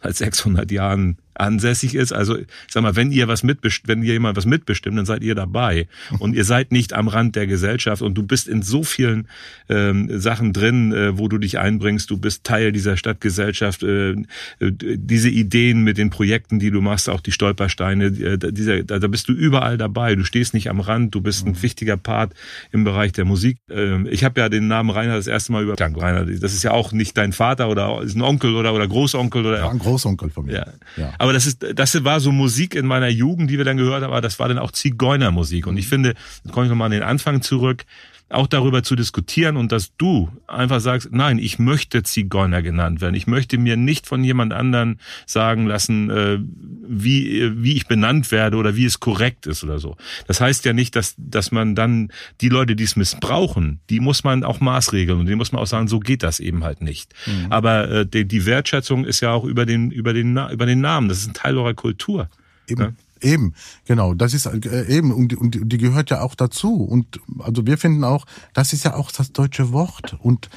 seit 600 Jahren ansässig ist. Also ich sag mal, wenn ihr was mitbestimmt, wenn ihr jemand was mitbestimmt, dann seid ihr dabei und ihr seid nicht am Rand der Gesellschaft und du bist in so vielen ähm, Sachen drin, äh, wo du dich einbringst. Du bist Teil dieser Stadtgesellschaft. Äh, äh diese Ideen mit den Projekten, die du machst, auch die Stolpersteine, äh, dieser, da, da bist du überall dabei. Du stehst nicht am Rand. Du bist ein mhm. wichtiger Part im Bereich der Musik. Ähm, ich habe ja den Namen Rainer das erste Mal über Dank Rainer. Das ist ja auch nicht dein Vater oder ist ein Onkel oder oder Großonkel oder ja, ein Großonkel von mir. Ja. ja. Aber das ist, das war so Musik in meiner Jugend, die wir dann gehört haben, aber das war dann auch Zigeunermusik. Und ich finde, jetzt komme ich nochmal an den Anfang zurück, auch darüber zu diskutieren und dass du einfach sagst, nein, ich möchte Zigeuner genannt werden. Ich möchte mir nicht von jemand anderen sagen lassen, äh, wie, wie ich benannt werde oder wie es korrekt ist oder so. Das heißt ja nicht, dass, dass man dann die Leute, die es missbrauchen, die muss man auch maßregeln und die muss man auch sagen, so geht das eben halt nicht. Mhm. Aber äh, die, die Wertschätzung ist ja auch über den, über den, über den Namen. Das ist ein Teil eurer Kultur. Eben. Eben, genau. Das ist äh, eben und, und die gehört ja auch dazu. Und also wir finden auch, das ist ja auch das deutsche Wort und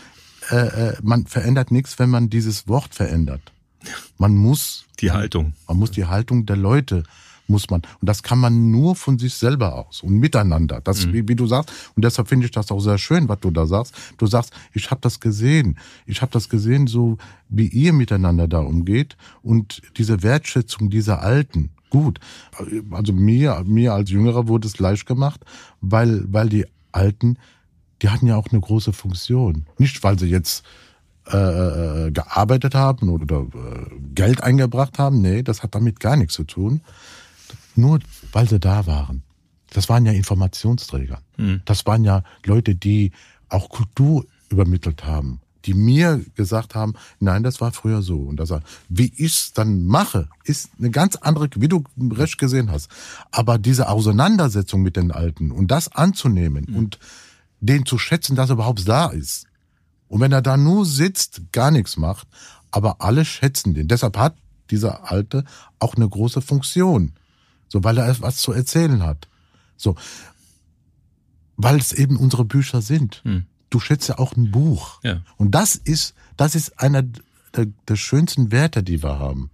äh, äh man verändert nichts, wenn man dieses Wort verändert. Man muss die Haltung. Man muss die Haltung der Leute muss man. Und das kann man nur von sich selber aus und miteinander. Das, mhm. wie, wie, du sagst, und deshalb finde ich das auch sehr schön, was du da sagst. Du sagst, ich habe das gesehen. Ich habe das gesehen, so wie ihr miteinander da umgeht und diese Wertschätzung dieser Alten. Gut, also mir, mir als Jüngerer wurde es leicht gemacht, weil, weil die Alten, die hatten ja auch eine große Funktion. Nicht, weil sie jetzt äh, äh, gearbeitet haben oder äh, Geld eingebracht haben. Nee, das hat damit gar nichts zu tun. Nur weil sie da waren. Das waren ja Informationsträger. Mhm. Das waren ja Leute, die auch Kultur übermittelt haben. Die mir gesagt haben, nein, das war früher so. Und das, wie ich es dann mache, ist eine ganz andere, wie du recht gesehen hast. Aber diese Auseinandersetzung mit den Alten und das anzunehmen mhm. und den zu schätzen, dass er überhaupt da ist, und wenn er da nur sitzt, gar nichts macht, aber alle schätzen den. Deshalb hat dieser Alte auch eine große Funktion. So, weil er was zu erzählen hat. So. Weil es eben unsere Bücher sind. Hm. Du schätzt ja auch ein Buch. Ja. Und das ist, das ist einer der, der schönsten Werte, die wir haben.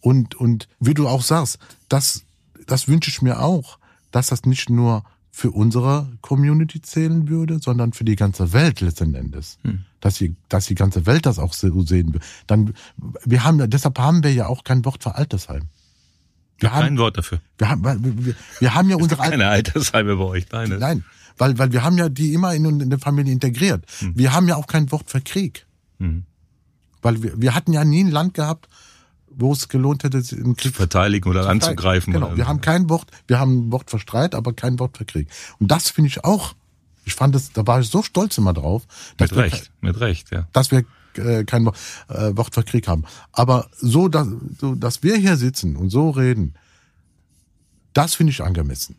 Und, und wie du auch sagst, das, das wünsche ich mir auch, dass das nicht nur für unsere Community zählen würde, sondern für die ganze Welt letzten Endes. Hm. Dass, die, dass die ganze Welt das auch so sehen will. Dann, wir haben, deshalb haben wir ja auch kein Wort für Altersheim. Wir haben, kein Wort dafür. Wir haben, wir, wir, wir haben ja es unsere keine Altersheime bei euch, nein. Nein, weil, weil wir haben ja die immer in, in der Familie integriert. Hm. Wir haben ja auch kein Wort für Krieg. Hm. Weil wir, wir hatten ja nie ein Land gehabt, wo es gelohnt hätte, einen Krieg zu verteidigen oder anzugreifen. Genau, wir haben kein Wort, wir haben ein Wort für Streit, aber kein Wort für Krieg. Und das finde ich auch, ich fand es, da war ich so stolz immer drauf. Mit Recht, wir, mit Recht, ja. Dass wir äh, kein Wort, äh, Wort für Krieg haben. Aber so, dass, so, dass wir hier sitzen und so reden, das finde ich angemessen.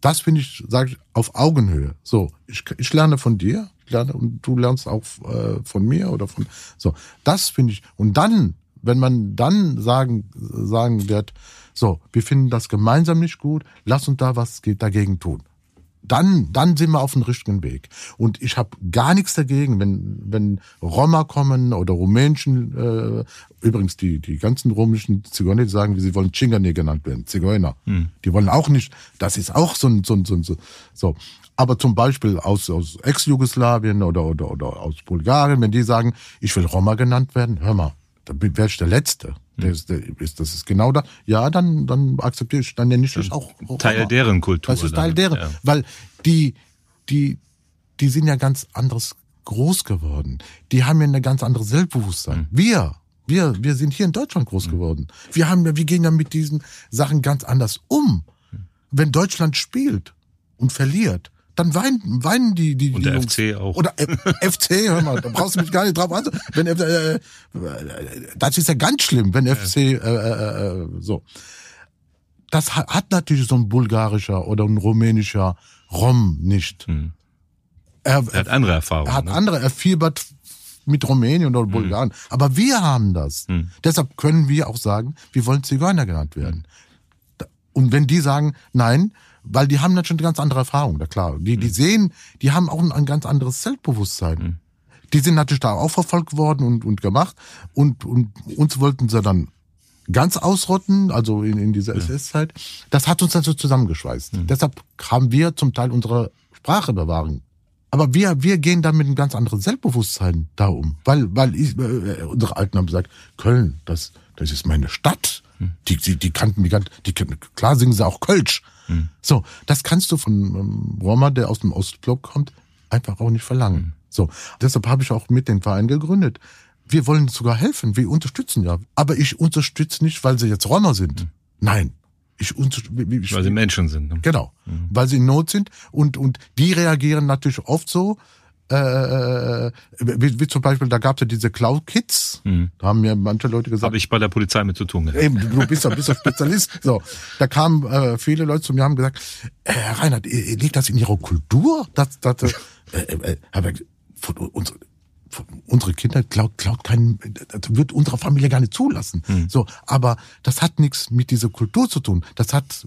Das finde ich, sage ich, auf Augenhöhe. So, ich, ich lerne von dir, ich lerne und du lernst auch äh, von mir oder von so. Das finde ich. Und dann wenn man dann sagen, sagen wird, so, wir finden das gemeinsam nicht gut, lass uns da was dagegen tun. Dann, dann sind wir auf dem richtigen Weg. Und ich habe gar nichts dagegen, wenn, wenn Roma kommen oder Rumänischen, äh, übrigens die, die ganzen rumänischen Zigeuner, die sagen, sie wollen Chingane genannt werden, Zigeuner. Hm. Die wollen auch nicht, das ist auch so ein, so ein, so ein, so. Aber zum Beispiel aus, aus Ex-Jugoslawien oder, oder, oder aus Bulgarien, wenn die sagen, ich will Roma genannt werden, hör mal, dann wäre ich der Letzte. Der ist, der ist, das ist genau da. Ja, dann, dann akzeptiere ich, dann nenne ich das auch. Teil Roma. deren Kultur. Das ist Teil deren. Ja. Weil die, die, die sind ja ganz anderes groß geworden. Die haben ja eine ganz andere Selbstbewusstsein. Mhm. Wir, wir, wir sind hier in Deutschland groß mhm. geworden. Wir haben ja, wir gehen ja mit diesen Sachen ganz anders um. Mhm. Wenn Deutschland spielt und verliert, dann weinen, weinen die, die, Und der Jungs. FC auch. Oder äh, FC, hör mal, da brauchst du mich gar nicht drauf an. Wenn, äh, das ist ja ganz schlimm, wenn FC, äh, äh, äh, so. Das hat natürlich so ein bulgarischer oder ein rumänischer Rom nicht. Hm. Er, er, hat andere Erfahrungen. Er hat ne? andere, er fiebert mit Rumänien oder hm. Bulgarien. Hm. Aber wir haben das. Hm. Deshalb können wir auch sagen, wir wollen Zigeuner genannt werden. Und wenn die sagen, nein, weil die haben natürlich eine ganz andere Erfahrung, da klar. Die, die mhm. sehen, die haben auch ein, ein ganz anderes Selbstbewusstsein. Mhm. Die sind natürlich da auch verfolgt worden und, und gemacht. Und, und uns wollten sie dann ganz ausrotten, also in, in dieser ja. SS-Zeit. Das hat uns dann so zusammengeschweißt. Mhm. Deshalb haben wir zum Teil unsere Sprache bewahren. Aber wir, wir gehen dann mit einem ganz anderen Selbstbewusstsein da um. Weil, weil ich, äh, unsere Alten haben gesagt, Köln, das, das ist meine Stadt. Die, die, die kannten die, die, klar singen sie auch Kölsch. Mhm. So, das kannst du von ähm, Roma, der aus dem Ostblock kommt, einfach auch nicht verlangen. Mhm. So, deshalb habe ich auch mit den Verein gegründet. Wir wollen sogar helfen, wir unterstützen ja. Aber ich unterstütze nicht, weil sie jetzt Roma sind. Mhm. Nein, ich, ich, weil sie Menschen sind. Ne? Genau, mhm. weil sie in Not sind und und die reagieren natürlich oft so, äh, äh, wie, wie zum Beispiel, da gab es ja diese Cloud-Kids, mhm. da haben mir manche Leute gesagt. Habe ich bei der Polizei mit zu tun gehabt. Eben, du bist ja bist ein Spezialist. <laughs> So, da kamen äh, viele Leute zu mir haben gesagt, äh, Herr Reinhard, liegt das in Ihrer Kultur? Das, das, äh, äh, äh, von uns, von unsere Kinder klaut, klaut keinen, das wird unsere Familie gar nicht zulassen. Mhm. So, aber das hat nichts mit dieser Kultur zu tun. Das hat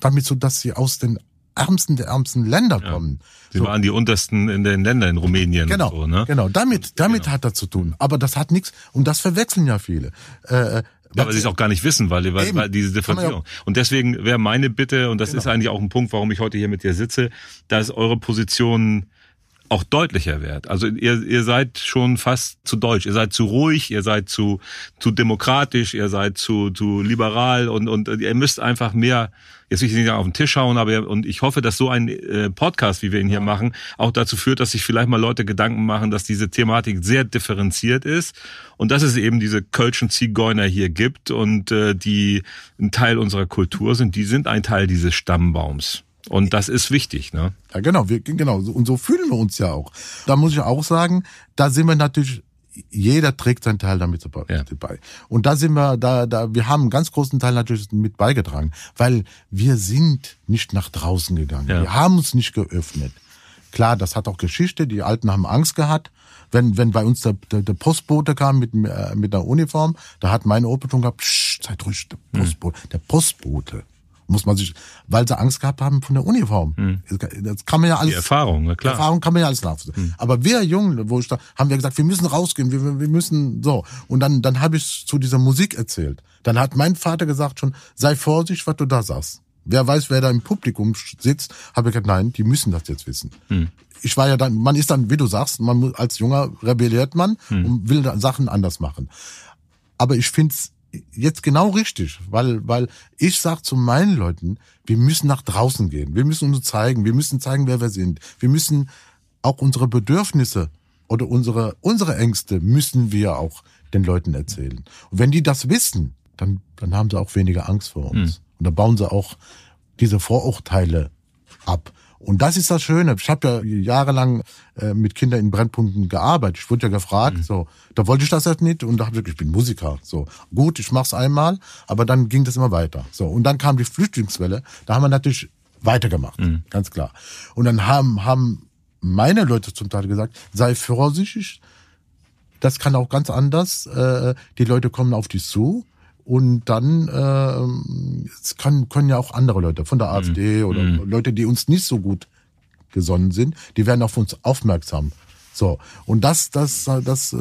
damit so, dass sie aus den ärmsten der ärmsten Länder Ja. kommen. Sie So. waren die untersten in den Ländern in Rumänien. Genau, so, ne? genau. Damit, damit hat das zu tun. Aber das hat nichts, und das verwechseln ja viele. Äh, Ja, weil sie es auch gar nicht wissen, weil, weil, weil diese Differenzierung. Und deswegen wäre meine Bitte, und das Genau. ist eigentlich auch ein Punkt, warum ich heute hier mit dir sitze, dass eure Position auch deutlicher wird. Also ihr, ihr seid schon fast zu deutsch, ihr seid zu ruhig, ihr seid zu, zu demokratisch, ihr seid zu, zu liberal und, und ihr müsst einfach mehr, jetzt will ich nicht auf den Tisch hauen, aber ihr- und ich hoffe, dass so ein äh, Podcast, wie wir ihn hier machen, auch dazu führt, dass sich vielleicht mal Leute Gedanken machen, dass diese Thematik sehr differenziert ist und dass es eben diese Kölschen Zigeuner hier gibt und äh, die ein Teil unserer Kultur sind, die sind ein Teil dieses Stammbaums. Und das ist wichtig, ne? Ja, genau, wir, genau. so- Und so fühlen wir uns ja auch. Da muss ich auch sagen, da sind wir natürlich, jeder trägt seinen Teil damit dabei. Ja. Und da sind wir, da, da, wir haben einen ganz großen Teil natürlich mit beigetragen, weil wir sind nicht nach draußen gegangen. Ja. Wir haben uns nicht geöffnet. Klar, das hat auch Geschichte. Die Alten haben Angst gehabt. Wenn, wenn bei uns der, der, der Postbote kam mit, äh, mit einer Uniform, da hat meine Opa schon gehabt, Psst, seid ruhig, der Postbote. Der Postbote. Muss man sich, weil sie Angst gehabt haben von der Uniform. Das kann man ja alles. Die Erfahrung, na klar. Erfahrung kann man ja alles nachvollziehen. Aber wir Jungen, wo ich da, haben wir gesagt, wir müssen rausgehen, wir, wir- müssen so. Und dann, dann habe ich zu dieser Musik erzählt. Dann hat mein Vater gesagt schon, sei vorsichtig, was du da sagst. Wer weiß, wer da im Publikum sitzt, habe ich gesagt, nein, die müssen das jetzt wissen. Ich war ja dann, man ist dann, wie du sagst, man muss, als Junger rebelliert man und will Sachen anders machen. Aber ich find's jetzt genau richtig, weil, weil ich sag zu meinen Leuten, wir müssen nach draußen gehen. Wir müssen uns zeigen. Wir müssen zeigen, wer wir sind. Wir müssen auch unsere Bedürfnisse oder unsere, unsere Ängste müssen wir auch den Leuten erzählen. Und wenn die das wissen, dann, dann haben sie auch weniger Angst vor uns. Und dann bauen sie auch diese Vorurteile ab. Und das ist das Schöne. Ich habe ja jahrelang äh, mit Kindern in Brennpunkten gearbeitet. Ich wurde ja gefragt, so, da wollte ich das jetzt nicht und da habe ich gesagt, ich bin Musiker. So, gut, ich mach's einmal, aber dann ging das immer weiter. So, und dann kam die Flüchtlingswelle, da haben wir natürlich weitergemacht, ganz klar. Und dann haben, haben meine Leute zum Teil gesagt, sei vorsichtig, das kann auch ganz anders. Äh, die Leute kommen auf dich zu und dann äh, es kann, können ja auch andere Leute von der AfD oder Leute, die uns nicht so gut gesonnen sind, die werden auf uns aufmerksam. So und das, das, das. Äh,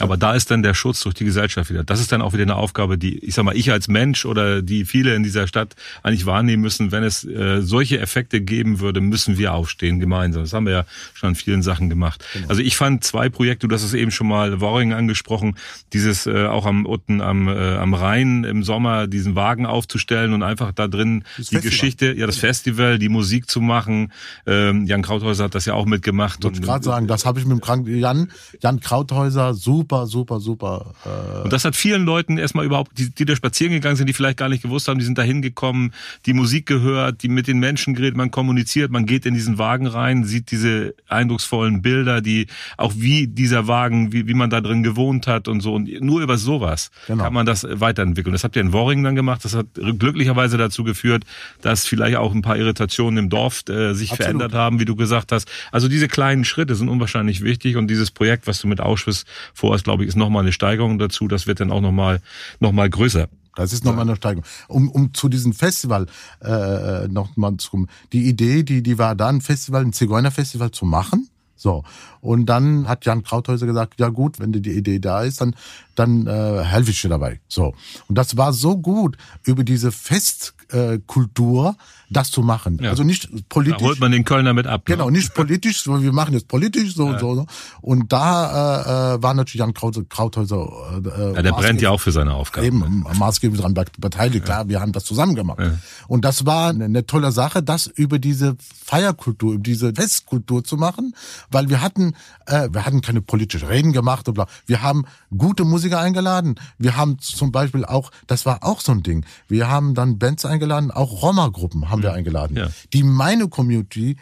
Aber da ist dann der Schutz durch die Gesellschaft wieder. Das ist dann auch wieder eine Aufgabe, die, ich sag mal, ich als Mensch oder die viele in dieser Stadt eigentlich wahrnehmen müssen. Wenn es äh, solche Effekte geben würde, müssen wir aufstehen gemeinsam. Das haben wir ja schon an vielen Sachen gemacht. Also ich fand zwei Projekte, du hast es eben schon mal Worring angesprochen, dieses äh, auch am unten am, äh, am Rhein im Sommer diesen Wagen aufzustellen und einfach da drin die Festival. Geschichte, ja das Festival, die Musik zu machen. Ähm, Jan Krauthäuser hat das ja auch mitgemacht. wollte ich gerade sagen, das habe ich mit dem kranken Jan, Jan Krauthäuser, super, super, super. Äh, Und das hat vielen Leuten erstmal überhaupt, die, die da spazieren gegangen sind, die vielleicht gar nicht gewusst haben, die sind da hingekommen, die Musik gehört, die mit den Menschen geredet, man kommuniziert, man geht in diesen Wagen rein, sieht diese eindrucksvollen Bilder, die auch wie dieser Wagen, wie, wie man da drin gewohnt hat und so. Und nur über sowas Genau. kann man das weiterentwickeln. Das habt ihr in Worringen dann gemacht. Das hat glücklicherweise dazu geführt, dass vielleicht auch ein paar Irritationen im Dorf äh, sich Absolut. verändert haben, wie du gesagt hast. Also diese kleinen Schritte sind unwahrscheinlich wichtig und dieses Projekt, was du mit Auschwitz vorhast, glaube ich, ist nochmal eine Steigerung dazu. Das wird dann auch nochmal noch mal größer. Das ist nochmal eine Steigerung. Um, um zu diesem Festival äh, noch mal zu kommen. Die Idee, die, die war da, ein Festival, ein Zigeunerfestival zu machen. So. Und dann hat Jan Krauthäuser gesagt, ja gut, wenn die Idee da ist, dann, dann äh, helfe ich dir dabei. So. Und das war so gut, über diese Festkultur äh, das zu machen. Ja. Also nicht Da politisch. holt man den Kölner mit ab. ne? Genau, nicht politisch, so wir machen jetzt politisch, so und so, so. Und da äh, äh, war natürlich Jan Kraut, Krauthäuser. Äh, Ja, der brennt ja auch für seine Aufgabe. eben maßgeblich daran beteiligt. Klar, wir haben das zusammen gemacht. Und das war eine, eine tolle Sache, das über diese Feierkultur, über diese Festkultur zu machen, weil wir hatten, äh, wir hatten keine politischen Reden gemacht und bla. Wir haben gute Musiker eingeladen. Wir haben zum Beispiel auch, das war auch so ein Ding. Wir haben dann Bands eingeladen, auch Roma-Gruppen haben wir eingeladen, Ja. die meine Community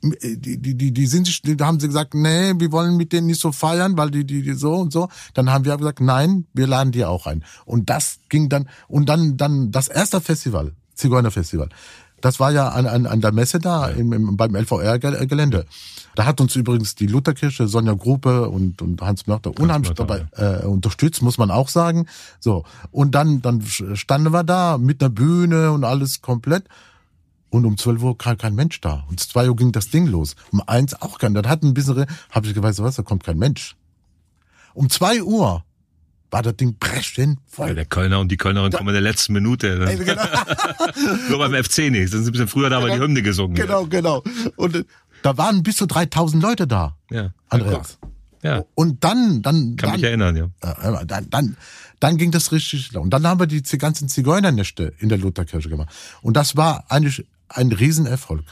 die, die, die, die sind sich, da haben sie gesagt, nee, wir wollen mit denen nicht so feiern, weil die, die, die so und so. Dann haben wir gesagt, nein, wir laden die auch ein. Und das ging dann, und dann, dann das erste Festival, Zigeunerfestival. Das war ja an, an, an der Messe da im, im, beim LVR-Gelände. Da hat uns übrigens die Lutherkirche, Sonja Gruppe und, und Hans Mörter unheimlich dabei äh, unterstützt, muss man auch sagen. So und dann dann standen wir da mit einer Bühne und alles komplett. Und um 12 Uhr kam kein Mensch da. Und 2 Uhr ging das Ding los. Um eins auch kein. Dann hat ein bisschen, habe ich gesagt, was, da kommt kein Mensch. Um 2 Uhr war das Ding brechend voll. Ja, der Kölner und die Kölnerin kommen in der letzten Minute. Ey, genau. <laughs> Nur beim FC nicht. Sind sie ein bisschen früher da, weil die Hymne gesungen wird. Genau, genau. Und äh, da waren bis zu 3000 Leute da. Ja. Andreas. Ja, Und dann, dann, kann dann, mich erinnern, ja. äh, dann, dann, dann ging das richtig. Und dann haben wir die ganzen Zigeunernächte in der Lutherkirche gemacht. Und das war eigentlich ein Riesenerfolg.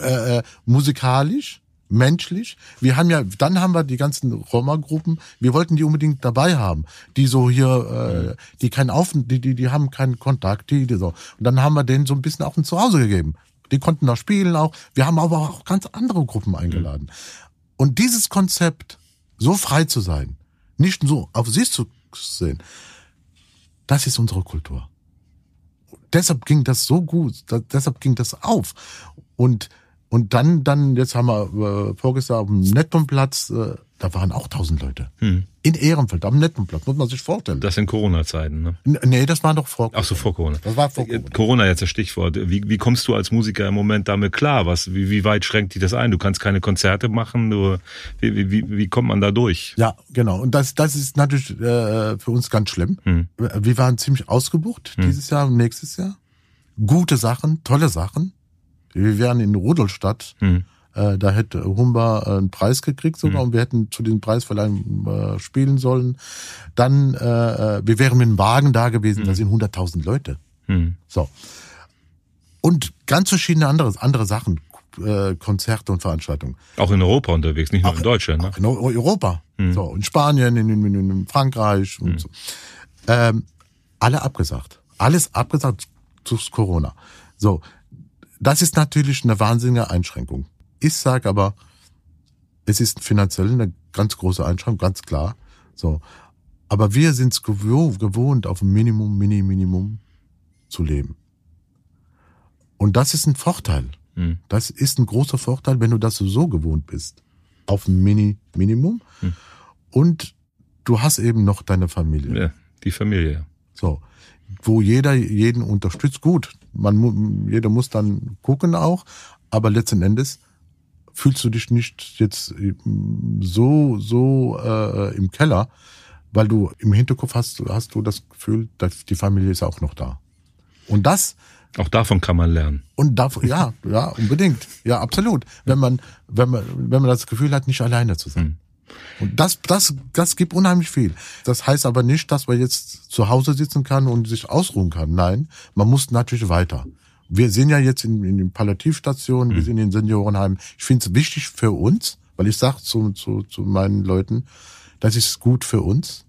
Äh, äh, musikalisch, menschlich. Wir haben ja, dann haben wir die ganzen Roma-Gruppen, wir wollten die unbedingt dabei haben, die so hier, äh, die keinen Auf, die, die, die haben keinen Kontakt, die, die so. Und dann haben wir denen so ein bisschen auch ein Zuhause gegeben. Die konnten da spielen auch. Wir haben aber auch ganz andere Gruppen eingeladen. Und dieses Konzept, so frei zu sein, nicht so auf sich zu sehen, das ist unsere Kultur. Deshalb ging das so gut, da, deshalb ging das auf. Und, und dann, dann, jetzt haben wir äh, vorgestern auf dem Nettomplatz, äh, da waren auch tausend Leute. Hm. In Ehrenfeld, am Nettomplatz, muss man sich vorstellen. Das sind Corona-Zeiten, ne? N- nee, das war doch vor. Ach so, vor Corona. Das war vor Äh, Corona. Corona jetzt das Stichwort. Wie, wie kommst du als Musiker im Moment damit klar? Was, wie, wie weit schränkt dich das ein? Du kannst keine Konzerte machen. Du, wie, wie, wie, kommt man da durch? Ja, genau. Und das, das ist natürlich äh, für uns ganz schlimm. Hm. Wir waren ziemlich ausgebucht dieses Jahr und nächstes Jahr. Gute Sachen, tolle Sachen. Wir wären in Rudolstadt. Hm. Äh, da hätte Humber äh, einen Preis gekriegt sogar und wir hätten zu diesem Preisverleihung äh, spielen sollen. Dann, äh, äh, wir wären mit dem Wagen da gewesen, da sind 100.000 Leute. Hm. So. Und ganz verschiedene andere, andere Sachen, äh, Konzerte und Veranstaltungen. Auch in Europa unterwegs, nicht nur in Deutschland. Ne? Auch in Eu- Europa. So, in Spanien, in, in, in, Frankreich und so. Ähm, alle abgesagt. Alles abgesagt durch Corona. So, das ist natürlich eine wahnsinnige Einschränkung. Ich sage aber, es ist finanziell eine ganz große Einschränkung, ganz klar. So, aber wir sind es gewoh- gewohnt, auf ein Minimum, Mini, Minimum zu leben. Und das ist ein Vorteil. Hm. Das ist ein großer Vorteil, wenn du das so gewohnt bist. Auf ein Mini-Minimum. Hm. Und du hast eben noch deine Familie. Ja, die Familie. So. Wo jeder jeden unterstützt. Gut, man, jeder muss dann gucken auch. Aber letzten Endes fühlst du dich nicht jetzt ähm, so, so äh, im Keller, weil du im Hinterkopf hast, hast du das Gefühl, dass die Familie ist auch noch da. Und das Auch davon kann man lernen. und davon, ja, ja, unbedingt. Ja, absolut. Wenn man, wenn man, wenn man das Gefühl hat, nicht alleine zu sein. Und das, das, das gibt unheimlich viel. Das heißt aber nicht, dass man jetzt zu Hause sitzen kann und sich ausruhen kann. Nein, man muss natürlich weiter. Wir sind ja jetzt in, in den Palliativstationen, wir sind in den Seniorenheimen. Ich finde es wichtig für uns, weil ich sage zu, zu, zu meinen Leuten, das ist gut für uns.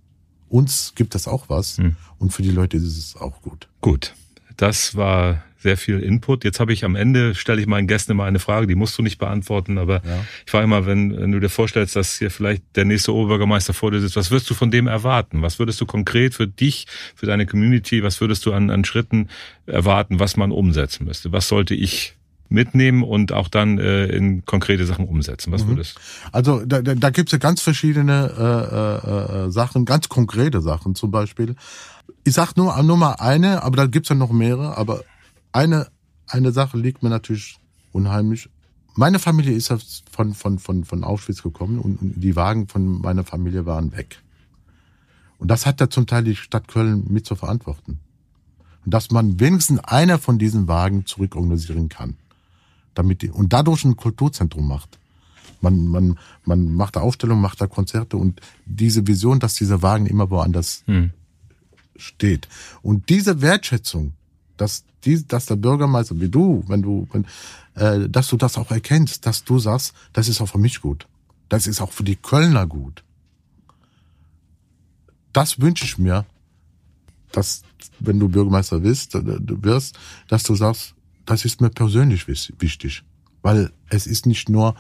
Uns gibt das auch was. Und für die Leute ist es auch gut. Gut, das war sehr viel Input. Jetzt habe ich am Ende, stelle ich meinen Gästen immer eine Frage, die musst du nicht beantworten, aber Ja. ich frage immer, wenn, wenn du dir vorstellst, dass hier vielleicht der nächste Oberbürgermeister vor dir sitzt, was wirst du von dem erwarten? Was würdest du konkret für dich, für deine Community, was würdest du an, an Schritten erwarten, was man umsetzen müsste? Was sollte ich mitnehmen und auch dann äh, in konkrete Sachen umsetzen? Was würdest du? Also da, da, da gibt's ja ganz verschiedene äh, äh, äh, Sachen, ganz konkrete Sachen zum Beispiel. Ich sag nur, nur mal eine, aber da gibt's ja noch mehrere, aber eine, eine Sache liegt mir natürlich unheimlich. Meine Familie ist von, von, von, von Auschwitz gekommen und und die Wagen von meiner Familie waren weg. Und das hat ja zum Teil die Stadt Köln mit zu verantworten. Und dass man wenigstens einer von diesen Wagen zurückorganisieren kann. Damit die, und dadurch ein Kulturzentrum macht. Man, man, man macht da Aufstellungen, macht da Konzerte und diese Vision, dass dieser Wagen immer woanders Hm. steht. Und diese Wertschätzung, dass, die, dass der Bürgermeister wie du, wenn du, wenn, äh, dass du das auch erkennst, dass du sagst, das ist auch für mich gut. Das ist auch für die Kölner gut. Das wünsche ich mir, dass, wenn du Bürgermeister wirst, äh, du wirst, dass du sagst, das ist mir persönlich wichtig. Weil es ist nicht nur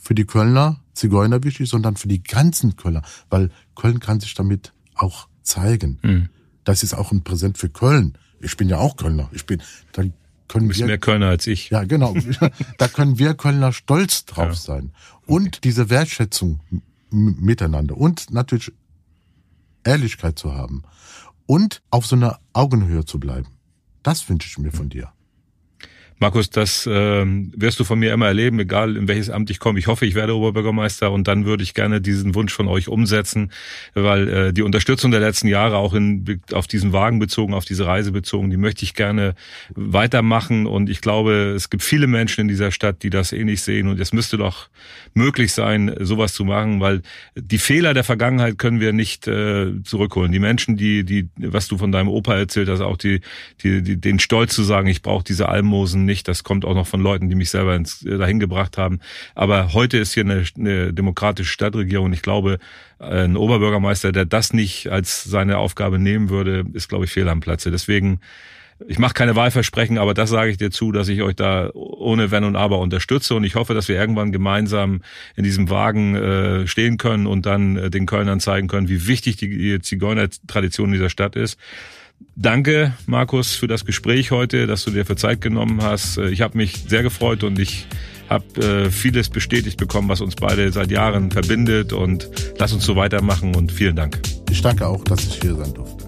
für die Kölner Zigeuner wichtig, sondern für die ganzen Kölner. Weil Köln kann sich damit auch zeigen. Hm. Das ist auch ein Präsent für Köln. Ich bin ja auch Kölner. Ich bin, dann können Du bist wir mehr Kölner als ich. ja, genau. <laughs> da können wir Kölner stolz drauf Ja. sein. Und diese Wertschätzung miteinander und natürlich Ehrlichkeit zu haben und auf so einer Augenhöhe zu bleiben. Das wünsche ich mir von dir. Markus, das äh, wirst du von mir immer erleben, egal in welches Amt ich komme. Ich hoffe, ich werde Oberbürgermeister und dann würde ich gerne diesen Wunsch von euch umsetzen, weil äh, die Unterstützung der letzten Jahre auch in, auf diesen Wagen bezogen, auf diese Reise bezogen, die möchte ich gerne weitermachen und ich glaube, es gibt viele Menschen in dieser Stadt, die das ähnlich sehen und es müsste doch möglich sein, sowas zu machen, weil die Fehler der Vergangenheit können wir nicht äh, zurückholen. Die Menschen, die, die, was du von deinem Opa erzählt hast, auch die, die, die den Stolz zu sagen, ich brauche diese Almosen nicht. Das kommt auch noch von Leuten, die mich selber ins, äh, dahin gebracht haben. Aber heute ist hier eine, eine demokratische Stadtregierung. Ich glaube, ein Oberbürgermeister, der das nicht als seine Aufgabe nehmen würde, ist, glaube ich, fehl am Platze. Deswegen ich mache keine Wahlversprechen, aber das sage ich dir zu, dass ich euch da ohne Wenn und Aber unterstütze und ich hoffe, dass wir irgendwann gemeinsam in diesem Wagen äh, stehen können und dann äh, den Kölnern zeigen können, wie wichtig die Zigeuner-Tradition dieser Stadt ist. Danke, Markus, für das Gespräch heute, dass du dir für Zeit genommen hast. Äh, ich habe mich sehr gefreut und ich habe äh, vieles bestätigt bekommen, was uns beide seit Jahren verbindet und lass uns so weitermachen und vielen Dank. Ich danke auch, dass ich hier sein durfte.